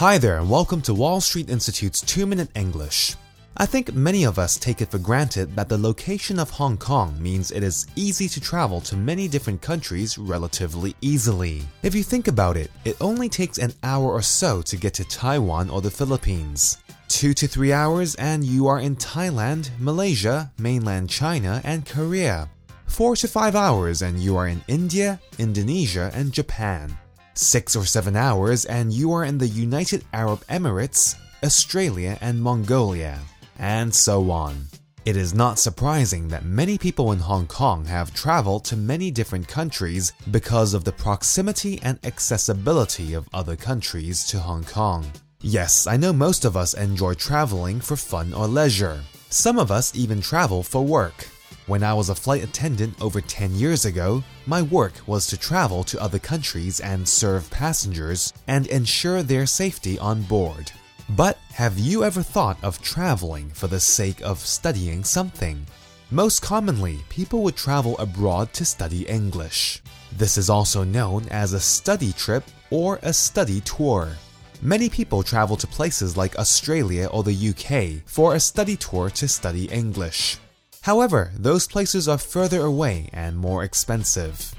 Hi there, and welcome to Wall Street Institute's 2 Minute English. I think many of us take it for granted that the location of Hong Kong means it is easy to travel to many different countries relatively easily. If you think about it, it only takes an hour or so to get to Taiwan or the Philippines. Two to three hours, and you are in Thailand, Malaysia, mainland China, and Korea. Four to five hours, and you are in India, Indonesia, and Japan. Six or seven hours, and you are in the United Arab Emirates, Australia, and Mongolia, and so on. It is not surprising that many people in Hong Kong have traveled to many different countries because of the proximity and accessibility of other countries to Hong Kong. Yes, I know most of us enjoy traveling for fun or leisure. Some of us even travel for work. When I was a flight attendant over 10 years ago, my work was to travel to other countries and serve passengers and ensure their safety on board. But have you ever thought of traveling for the sake of studying something? Most commonly, people would travel abroad to study English. This is also known as a study trip or a study tour. Many people travel to places like Australia or the UK for a study tour to study English. However, those places are further away and more expensive.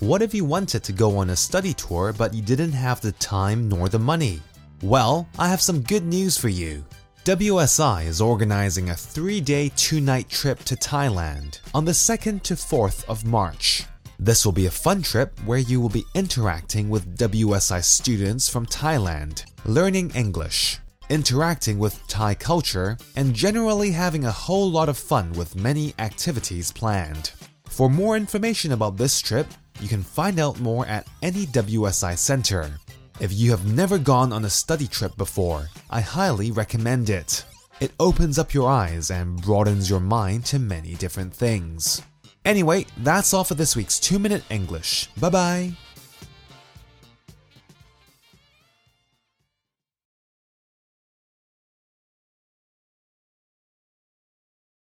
What if you wanted to go on a study tour but you didn't have the time nor the money? Well, I have some good news for you. WSI is organizing a three day, two night trip to Thailand on the 2nd to 4th of March. This will be a fun trip where you will be interacting with WSI students from Thailand, learning English, interacting with Thai culture, and generally having a whole lot of fun with many activities planned. For more information about this trip, you can find out more at any WSI center. If you have never gone on a study trip before, I highly recommend it. It opens up your eyes and broadens your mind to many different things. Anyway, that's all for this week's 2 Minute English. Bye bye.